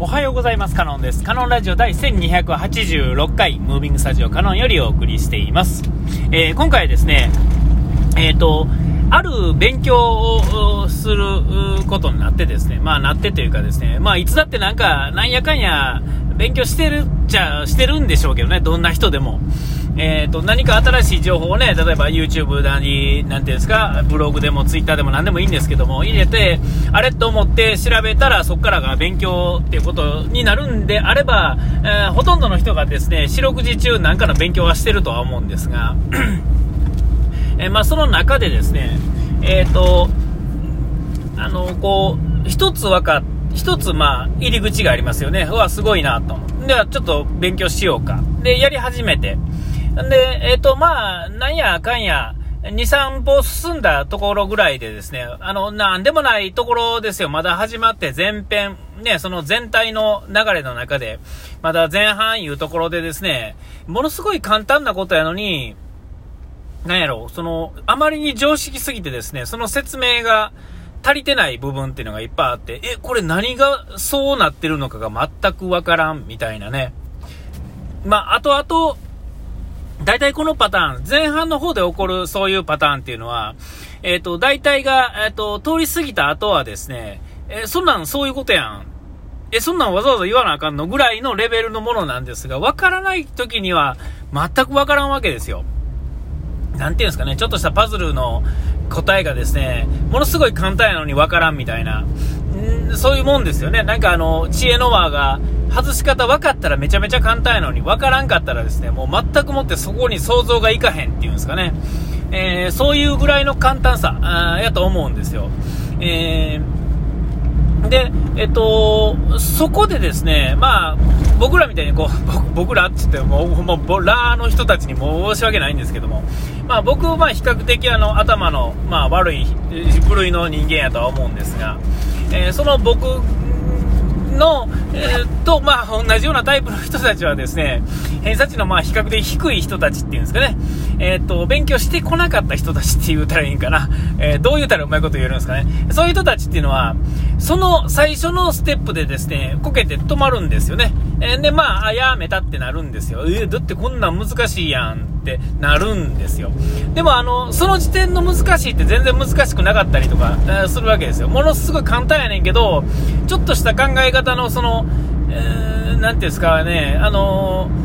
おはようございます。カノンです。カノンラジオ第1286回、ムービングスタジオカノンよりお送りしています。えー、今回ですね、えっ、ー、と、ある勉強をすることになってですね、まあなってというかですね、まあいつだってなんか、なんやかんや、勉強してるっちゃしてるんでしょうけどね、どんな人でも。えーと、何か新しい情報をね、例えば YouTube なり、なんていうんですか、ブログでも Twitter でも何でもいいんですけども、入れて、あれと思って調べたら、そこからが勉強っていうことになるんであれば、えー、ほとんどの人がですね、四六時中なんかの勉強はしてるとは思うんですが、えー、まあ、その中でですね、えっ、ー、と、あの、こう、一つ分かっ一つ、まあ、入り口がありますよね。うわ、すごいなと思って。では、ちょっと勉強しようか。で、やり始めて。で、えっ、ー、と、まあ、なんやかんや、2、3歩進んだところぐらいでですね、あの、なんでもないところですよ。まだ始まって前編、ね、その全体の流れの中で、まだ前半いうところでですね、ものすごい簡単なことやのに、なんやろ、その、あまりに常識すぎてですね、その説明が足りてない部分っていうのがいっぱいあって、え、これ何がそうなってるのかが全くわからん、みたいなね。まあ、あとあと、大体このパターン、前半の方で起こるそういうパターンっていうのは、えっ、ー、と、大体が、えっ、ー、と、通り過ぎた後はですね、えそんなんそういうことやん。え、そんなんわざわざ言わなあかんのぐらいのレベルのものなんですが、わからない時には全くわからんわけですよ。なんていうんですかね、ちょっとしたパズルの答えがですね、ものすごい簡単やのにわからんみたいな、そういうもんですよね。なんかあの、知恵の輪が、外し方分かったらめちゃめちゃ簡単やのに分からんかったらですね、もう全くもってそこに想像がいかへんっていうんですかね。えー、そういうぐらいの簡単さやと思うんですよ。えー、で、えっと、そこでですね、まあ、僕らみたいにこう、僕らって言っても、もう、ラーの人たちに申し訳ないんですけども、まあ僕、まあ比較的あの、頭の、まあ悪い部類の人間やとは思うんですが、えー、その僕の、えー、と、まあ、同じようなタイプの人たちはですね、偏差値のまあ比較的低い人たちっていうんですかね、えっ、ー、と、勉強してこなかった人たちって言うたらいいんかな、えー、どう言うたらうまいこと言えるんですかね、そういう人たちっていうのは、その最初のステップでですね、こけて止まるんですよね。えー、で、まあ、やめたってなるんですよ。えー、だってこんなん難しいやんってなるんですよ。でも、あの、その時点の難しいって全然難しくなかったりとか、えー、するわけですよ。ものすごい簡単やねんけど、ちょっとした考え方のその、えー、なんていうんですかね、あのー、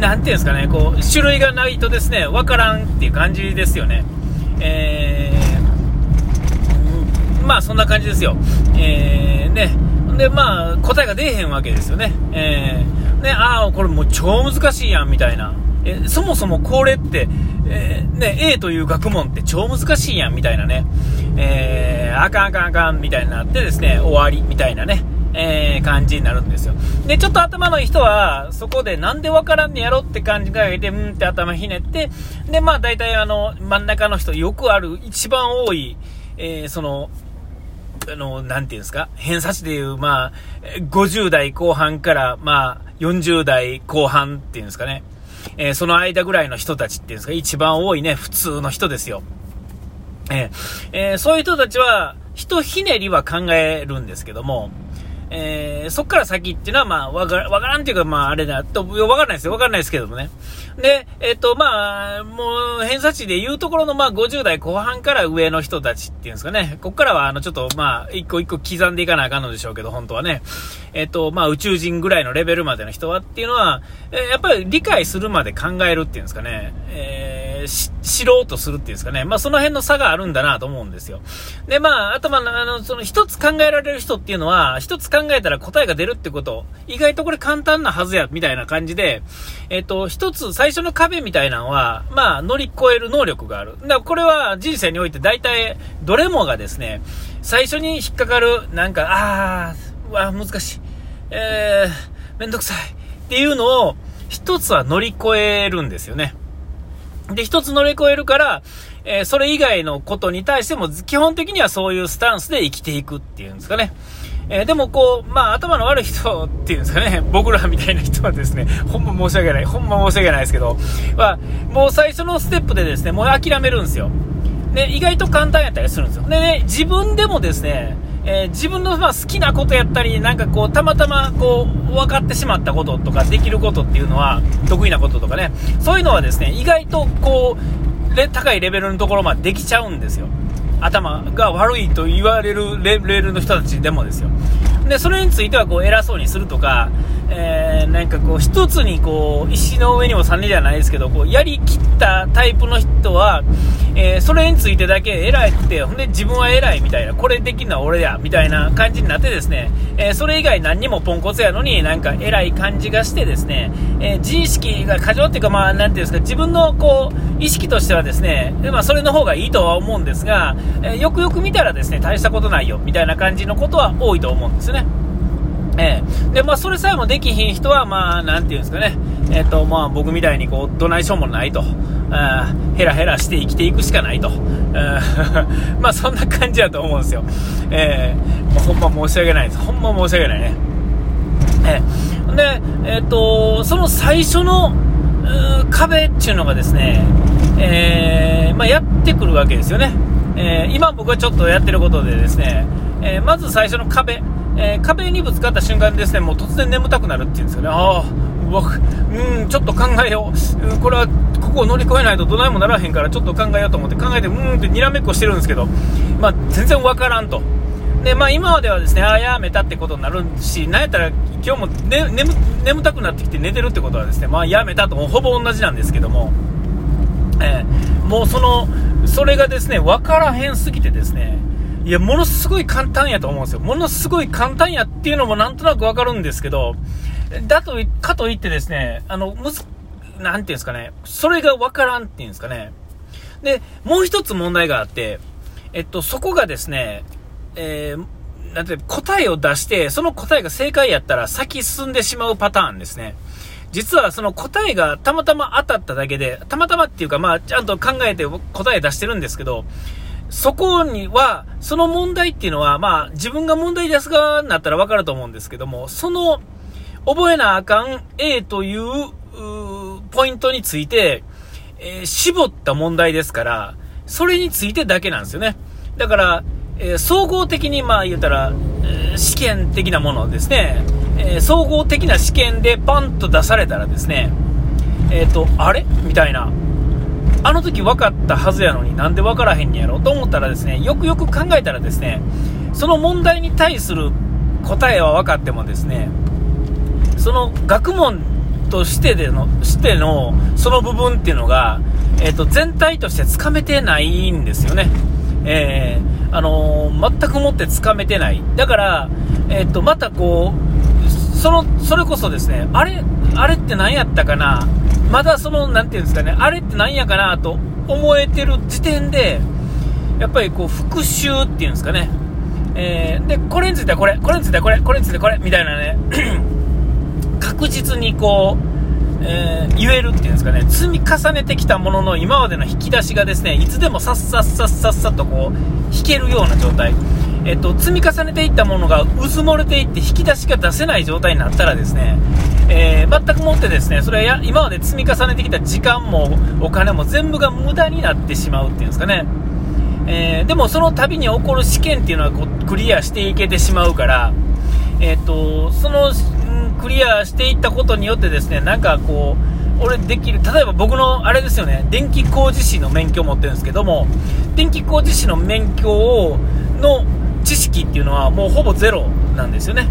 なんていうんですかね、こう、種類がないとですね、わからんっていう感じですよね。えー、そんな感じですよ。えー、ね。で、まあ、答えが出えへんわけですよね。えー、ね、ああ、これもう超難しいやん、みたいな。え、そもそもこれって、えー、ね、A という学問って超難しいやん、みたいなね。えー、あかんあかんあかん、みたいになってですね、終わり、みたいなね。えー、感じになるんですよ。で、ちょっと頭のいい人は、そこでなんでわからんねやろって感じがけて、うんって頭ひねって、で、まあ大体あの、真ん中の人、よくある、一番多い、えー、その、あの、なんていうんですか、偏差値でいう、まあ、50代後半から、まあ、40代後半っていうんですかね。えー、その間ぐらいの人たちっていうんですか、一番多いね、普通の人ですよ。えー、えー、そういう人たちは、ひとひねりは考えるんですけども、えー、そっから先っていうのは、まあ、わからわからんっていうか、まあ、あれだと、わからないですよ。わからないですけどもね。で、えっ、と、まあ、もう、偏差値で言うところの、まあ、50代後半から上の人たちっていうんですかね。こっからは、あの、ちょっと、まあ、一個一個刻んでいかなあかんのでしょうけど、本当はね。えっ、と、まあ、宇宙人ぐらいのレベルまでの人はっていうのは、えー、やっぱり理解するまで考えるっていうんですかね。えー知ろうとするっていうんですかね。まあ、その辺の差があるんだなと思うんですよ。で、まあ、頭の、ああの、その一つ考えられる人っていうのは、一つ考えたら答えが出るってこと、意外とこれ簡単なはずや、みたいな感じで、えっ、と、一つ最初の壁みたいなのは、まあ、乗り越える能力がある。だからこれは人生において大体、どれもがですね、最初に引っかかる、なんか、あー、うわ、難しい。えー、めんどくさい。っていうのを、一つは乗り越えるんですよね。で、一つ乗り越えるから、えー、それ以外のことに対しても、基本的にはそういうスタンスで生きていくっていうんですかね。えー、でもこう、まあ頭の悪い人っていうんですかね、僕らみたいな人はですね、ほんま申し訳ない、ほんま申し訳ないですけど、は、もう最初のステップでですね、もう諦めるんですよ。で、意外と簡単やったりするんですよ。でね、自分でもですね、えー、自分のま好きなことやったり、なんかこう、たまたまこう、分かってしまったこととか、できることっていうのは、得意なこととかね、そういうのはですね、意外とこう、高いレベルのところまでできちゃうんですよ。頭が悪いと言われるレールの人たちでもですよ。で、それについてはこう偉そうにするとか、えー、なんかこう一つにこう石の上にも種じゃないですけどこうやりきったタイプの人は、えー、それについてだけ偉いってほんで自分は偉いみたいなこれできるのは俺やみたいな感じになってですね、えー、それ以外何にもポンコツやのになんか偉い感じがしてですね、え自意識が過剰っていうかまあなんていうんですか自分のこう意識としてはですねで、まあ、それの方がいいとは思うんですが、えよくよく見たらですね大したことないよみたいな感じのことは多いと思うんですね。えー、で、まあ、それさえもできひん人は、まあ、なんていうんですかね、えっ、ー、と、まあ、僕みたいに、こう、どないしょうもないと、あヘラヘラして生きていくしかないと、まあ、そんな感じだと思うんですよ。えー、ほんま申し訳ないです。ほんま申し訳ないね。えー、で、えっ、ー、と、その最初の、壁っていうのがですね、えー、まあ、やってくるわけですよね。え今僕がちょっとやってることでですね、えまず最初の壁、えー、壁にぶつかった瞬間にですね、もう突然眠たくなるっていうんですよね。ああ、うわ、うん、ちょっと考えよう。これは、ここを乗り越えないとどないもならへんから、ちょっと考えようと思って考えて、うーんってにらめっこしてるんですけど、まあ、全然わからんと。で、まあ、今まではですね、ああ、やめたってことになるし、なんやったら、今日も、ね、眠眠たくなってきて寝てるってことはですね、まあ、やめたともほぼ同じなんですけども、えー、もうその、それがですね、わからへんすぎてですね、いや、ものすごい簡単やと思うんですよ。ものすごい簡単やっていうのもなんとなくわかるんですけど、だと、かといってですね、あの、むず、なんていうんですかね、それがわからんっていうんですかね。で、もう一つ問題があって、えっと、そこがですね、えー、なんて答えを出して、その答えが正解やったら先進んでしまうパターンですね。実はその答えがたまたま当たっただけで、たまたまっていうか、まあ、ちゃんと考えて答え出してるんですけど、そこには、その問題っていうのは、まあ、自分が問題ですが、なったらわかると思うんですけども、その、覚えなあかん A という、うポイントについて、えー、絞った問題ですから、それについてだけなんですよね。だから、えー、総合的に、まあ言うたら、えー、試験的なものですね、え総合的な試験でパンと出されたらですね、えっ、と、あれ？みたいな。あの時分かったはずやのになんで分からへんやろ？と思ったらですね、よくよく考えたらですね、その問題に対する答えは分かってもですね、その学問としてでの、しての、その部分っていうのが、えっ、ー、と、全体としてつかめてないんですよね。えー、あのー、全くもってつかめてない。だから、えっ、と、またこう、その、それこそですね、あれ、あれって何やったかな？まだその、なんていうんですかね、あれって何やかなと思えてる時点で、やっぱりこう、復習っていうんですかね。えー、で、これについてはこれ、これについてはこれ、これについてはこれ、みたいなね、確実にこう、えー、言えるっていうんですかね、積み重ねてきたものの今までの引き出しがですね、いつでもさっさっさっさっさとこう、引けるような状態。えっと、積み重ねていったものが渦漏れていって引き出しが出せない状態になったらですね、えー、全くもってですね、それは今まで積み重ねてきた時間もお金も全部が無駄になってしまうっていうんですかね。えー、でもその度に起こる試験っていうのはこうクリアしていけてしまうから、え、ー、と、その、クリアしていったことによってですね、なんかこう、俺できる、例えば僕のあれですよね、電気工事士の免許を持ってるんですけども、電気工事士の免許を、の知識っていうのはもうほぼゼロなんですよね。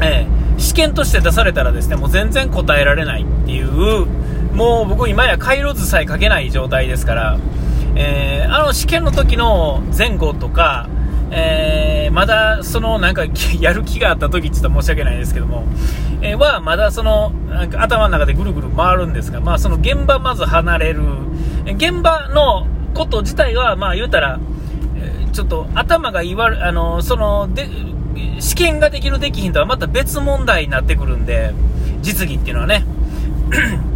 えー、試験として出されたらですね、もう全然答えられないっていう、もう僕今や回路図さえ書けない状態ですから、えー、あの試験の時の前後とか、えー、まだそのなんかやる気があった時って言った申し訳ないですけども、えー、はまだそのなんか頭の中でぐるぐる回るんですが、まあその現場まず離れる、現場のこと自体はまあ言うたら、ちょっと頭が言わ、あの、その、で、試験ができるできひんとはまた別問題になってくるんで、実技っていうのはね。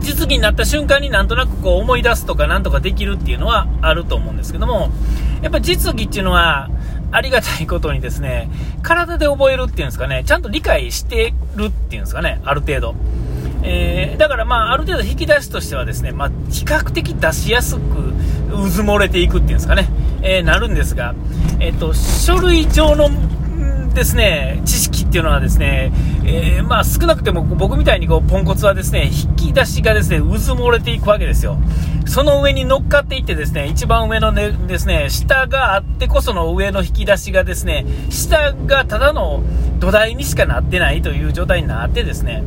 実技になった瞬間になんとなくこう思い出すとかなんとかできるっていうのはあると思うんですけども、やっぱ実技っていうのは、ありがたいことにですね、体で覚えるっていうんですかね、ちゃんと理解してるっていうんですかね、ある程度。えー、だからまあ、ある程度引き出しとしてはですね、まあ、比較的出しやすく渦漏れていくっていうんですかね、えー、なるんですが、えっ、と、書類上のですね、知識っていうのはですね、えー、まあ少なくても僕みたいにこうポンコツはですね、引き出しがですね、渦漏れていくわけですよ。その上に乗っかっていってですね、一番上のね、ですね、下があってこその上の引き出しがですね、下がただの土台にしかなってないという状態になってですね、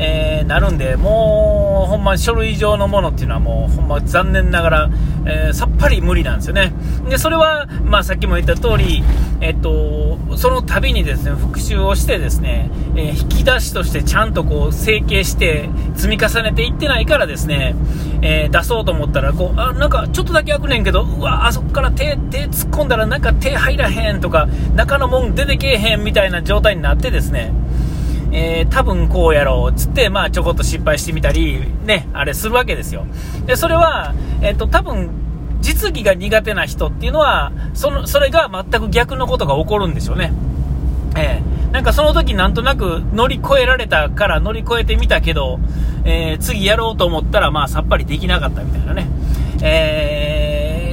えー、なるんで、もう、ほんま書類上のものっていうのはもう、ほんま残念ながら、えー、さっぱり無理なんですよね。で、それは、まあさっきも言った通り、えっと、その度にですね、復習をしてですね、えー、引き出しとしてちゃんとこう、整形して積み重ねていってないからですね、え出そうと思ったら、こう、あ、なんかちょっとだけ開くねんけど、うわ、あそこから手、手突っ込んだらなんか手入らへんとか、中のもん出てけえへんみたいな状態になってですね、えー、多分こうやろうっつって、まあ、ちょこっと失敗してみたり、ね、あれするわけですよ。で、それは、えっ、ー、と、多分、実技が苦手な人っていうのは、その、それが全く逆のことが起こるんでしょうね。えー、なんかその時なんとなく乗り越えられたから乗り越えてみたけど、えー、次やろうと思ったら、まあ、さっぱりできなかったみたいなね。えー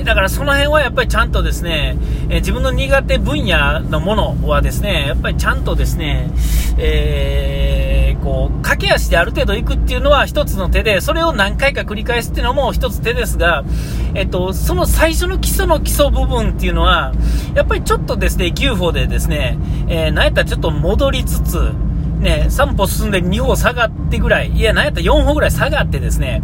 だからその辺はやっぱりちゃんとですね、え自分の苦手分野のものはですね、やっぱりちゃんとですね、えー、こう、駆け足である程度行くっていうのは一つの手で、それを何回か繰り返すっていうのも一つ手ですが、えっと、その最初の基礎の基礎部分っていうのは、やっぱりちょっとですね、牛歩でですね、えー、なんやったらちょっと戻りつつ、ね、3歩進んで2歩下がってぐらい、いや、なんやったら4歩ぐらい下がってですね、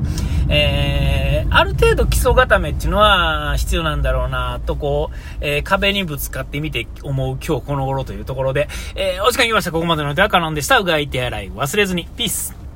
えー、ある程度基礎固めっていうのは必要なんだろうな、とこう、えー、壁にぶつかってみて思う今日この頃というところで、えー、お時間来ました。ここまでの手はカノンでした。うがい手洗い忘れずに。ピース。